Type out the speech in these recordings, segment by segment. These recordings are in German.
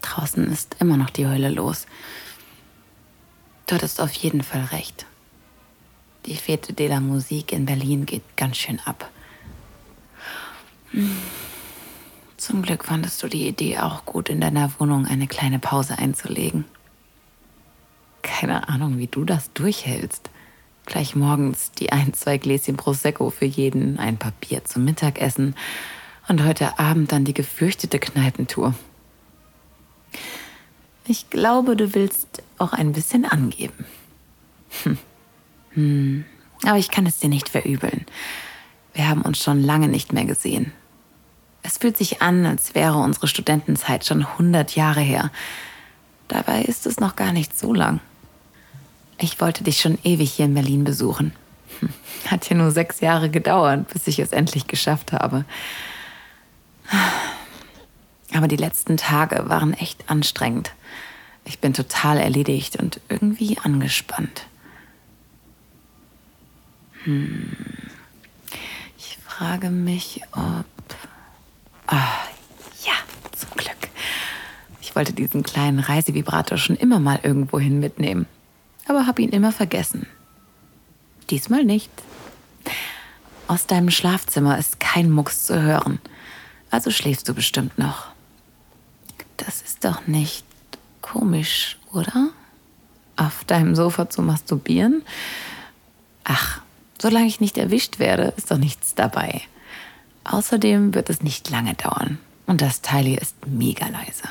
Draußen ist immer noch die Hölle los. Du hattest auf jeden Fall recht. Die Fete de la Musik in Berlin geht ganz schön ab. Zum Glück fandest du die Idee auch gut, in deiner Wohnung eine kleine Pause einzulegen. Keine Ahnung, wie du das durchhältst. Gleich morgens die ein, zwei Gläschen Prosecco für jeden, ein Papier zum Mittagessen und heute Abend dann die gefürchtete Kneipentour. Ich glaube, du willst auch ein bisschen angeben. Hm. Hm. Aber ich kann es dir nicht verübeln. Wir haben uns schon lange nicht mehr gesehen. Es fühlt sich an, als wäre unsere Studentenzeit schon 100 Jahre her. Dabei ist es noch gar nicht so lang. Ich wollte dich schon ewig hier in Berlin besuchen. Hm. Hat ja nur sechs Jahre gedauert, bis ich es endlich geschafft habe. Aber die letzten Tage waren echt anstrengend. Ich bin total erledigt und irgendwie angespannt. Hm. Ich frage mich, ob. Ah, ja, zum Glück. Ich wollte diesen kleinen Reisevibrator schon immer mal irgendwohin mitnehmen, aber habe ihn immer vergessen. Diesmal nicht. Aus deinem Schlafzimmer ist kein Mucks zu hören, also schläfst du bestimmt noch. Das ist doch nicht komisch, oder? Auf deinem Sofa zu masturbieren? Ach, solange ich nicht erwischt werde, ist doch nichts dabei. Außerdem wird es nicht lange dauern. Und das Teil hier ist mega leise.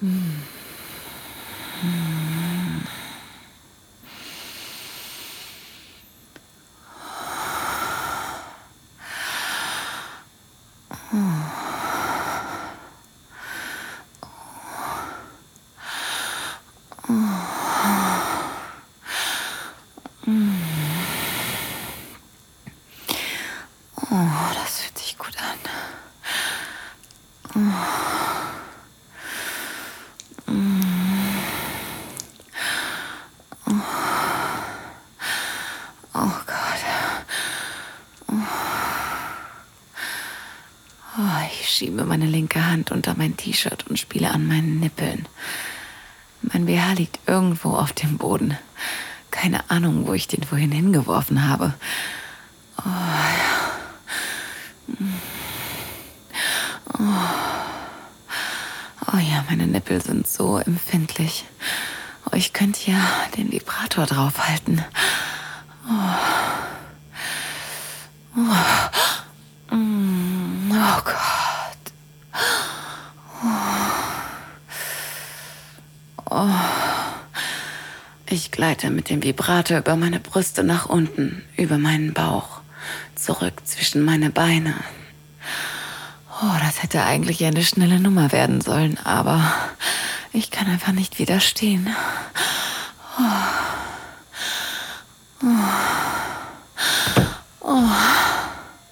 Mm. Schiebe meine linke Hand unter mein T-Shirt und spiele an meinen Nippeln. Mein BH liegt irgendwo auf dem Boden. Keine Ahnung, wo ich den vorhin hingeworfen habe. Oh, ja. Oh. oh ja, meine Nippel sind so empfindlich. Oh, ich könnte ja den Vibrator draufhalten. Oh. Oh. Mm, oh Gott. Oh. Ich gleite mit dem Vibrator über meine Brüste nach unten, über meinen Bauch, zurück zwischen meine Beine. Oh, das hätte eigentlich eine schnelle Nummer werden sollen, aber ich kann einfach nicht widerstehen. Oh. Oh.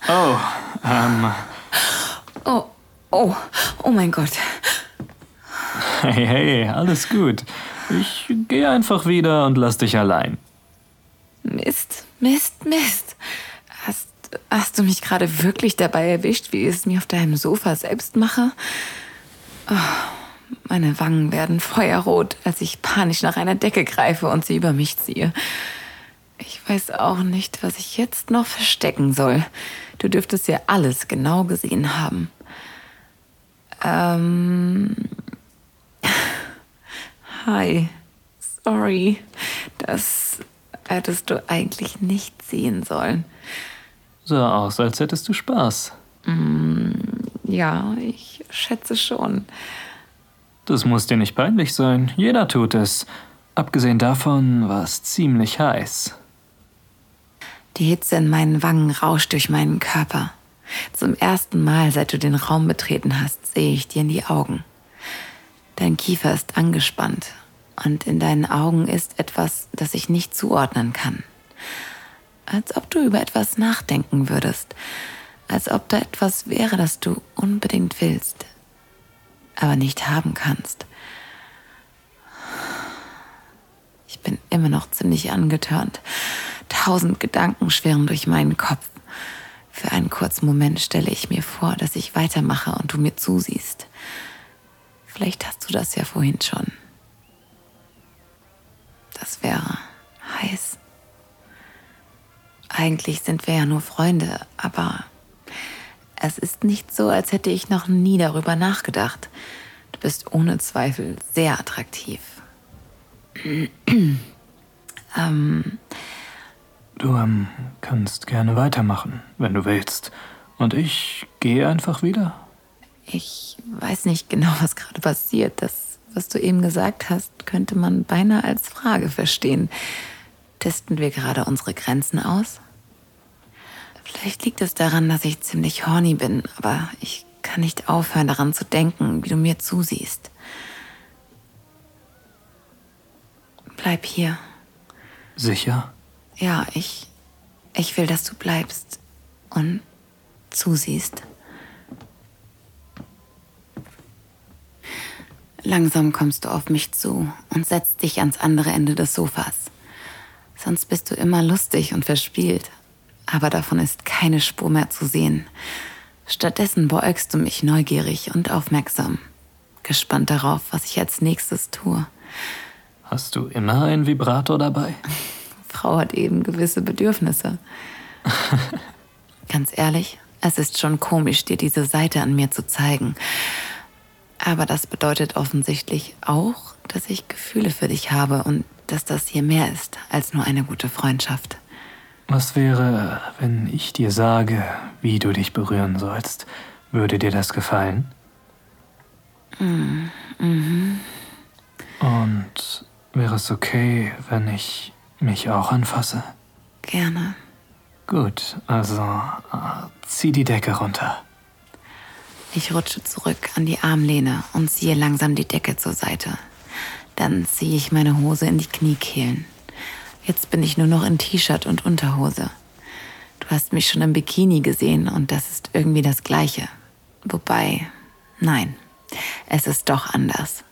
Oh, ähm. Oh, oh, oh mein Gott. Hey, hey, alles gut. Ich gehe einfach wieder und lass dich allein. Mist, Mist, Mist. Hast, hast du mich gerade wirklich dabei erwischt, wie ich es mir auf deinem Sofa selbst mache? Oh, meine Wangen werden feuerrot, als ich panisch nach einer Decke greife und sie über mich ziehe. Ich weiß auch nicht, was ich jetzt noch verstecken soll. Du dürftest ja alles genau gesehen haben. Ähm, Hi. Sorry. Das hättest du eigentlich nicht sehen sollen. Sah aus, als hättest du Spaß. Mm, ja, ich schätze schon. Das muss dir nicht peinlich sein. Jeder tut es. Abgesehen davon war es ziemlich heiß. Die Hitze in meinen Wangen rauscht durch meinen Körper. Zum ersten Mal, seit du den Raum betreten hast, sehe ich dir in die Augen. Dein Kiefer ist angespannt und in deinen Augen ist etwas, das ich nicht zuordnen kann. Als ob du über etwas nachdenken würdest, als ob da etwas wäre, das du unbedingt willst, aber nicht haben kannst. immer noch ziemlich angetörnt. Tausend Gedanken schwirren durch meinen Kopf. Für einen kurzen Moment stelle ich mir vor, dass ich weitermache und du mir zusiehst. Vielleicht hast du das ja vorhin schon. Das wäre heiß. Eigentlich sind wir ja nur Freunde, aber es ist nicht so, als hätte ich noch nie darüber nachgedacht. Du bist ohne Zweifel sehr attraktiv. ähm, du ähm, kannst gerne weitermachen, wenn du willst. Und ich gehe einfach wieder. Ich weiß nicht genau, was gerade passiert. Das, was du eben gesagt hast, könnte man beinahe als Frage verstehen. Testen wir gerade unsere Grenzen aus? Vielleicht liegt es daran, dass ich ziemlich horny bin, aber ich kann nicht aufhören daran zu denken, wie du mir zusiehst. Bleib hier. Sicher? Ja, ich. Ich will, dass du bleibst und zusiehst. Langsam kommst du auf mich zu und setzt dich ans andere Ende des Sofas. Sonst bist du immer lustig und verspielt, aber davon ist keine Spur mehr zu sehen. Stattdessen beäugst du mich neugierig und aufmerksam, gespannt darauf, was ich als nächstes tue. Hast du immer einen Vibrator dabei? Frau hat eben gewisse Bedürfnisse. Ganz ehrlich, es ist schon komisch, dir diese Seite an mir zu zeigen. Aber das bedeutet offensichtlich auch, dass ich Gefühle für dich habe und dass das hier mehr ist als nur eine gute Freundschaft. Was wäre, wenn ich dir sage, wie du dich berühren sollst? Würde dir das gefallen? Mm, mhm. Und wäre es okay, wenn ich mich auch anfasse? Gerne. Gut, also äh, zieh die Decke runter. Ich rutsche zurück an die Armlehne und ziehe langsam die Decke zur Seite. Dann ziehe ich meine Hose in die Kniekehlen. Jetzt bin ich nur noch in T-Shirt und Unterhose. Du hast mich schon im Bikini gesehen und das ist irgendwie das Gleiche. Wobei, nein, es ist doch anders.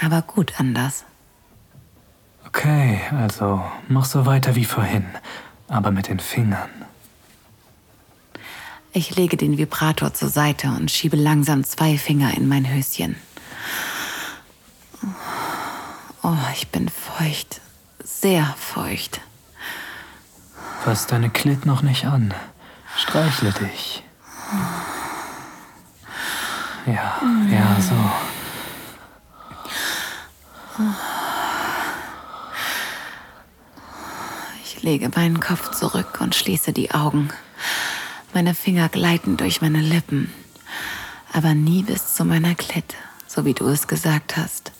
Aber gut anders. Okay, also mach so weiter wie vorhin, aber mit den Fingern. Ich lege den Vibrator zur Seite und schiebe langsam zwei Finger in mein Höschen. Oh, ich bin feucht sehr feucht. Fass deine Klit noch nicht an. Streichle dich. Ja, ja, so. Ich lege meinen Kopf zurück und schließe die Augen. Meine Finger gleiten durch meine Lippen, aber nie bis zu meiner Klit, so wie du es gesagt hast.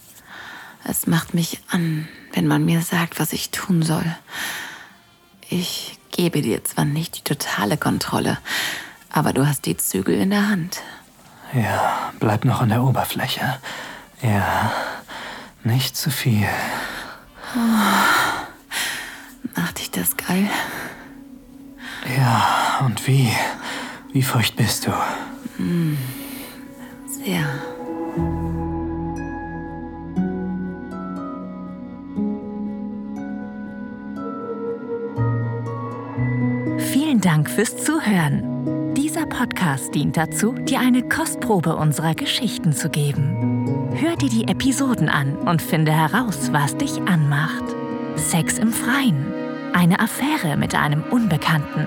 Es macht mich an, wenn man mir sagt, was ich tun soll. Ich gebe dir zwar nicht die totale Kontrolle, aber du hast die Zügel in der Hand. Ja, bleib noch an der Oberfläche. Ja, nicht zu viel. Oh, macht dich das geil? Ja, und wie? Wie feucht bist du? Mm, sehr. Vielen Dank fürs Zuhören. Dieser Podcast dient dazu, dir eine Kostprobe unserer Geschichten zu geben. Hör dir die Episoden an und finde heraus, was dich anmacht. Sex im Freien, eine Affäre mit einem Unbekannten,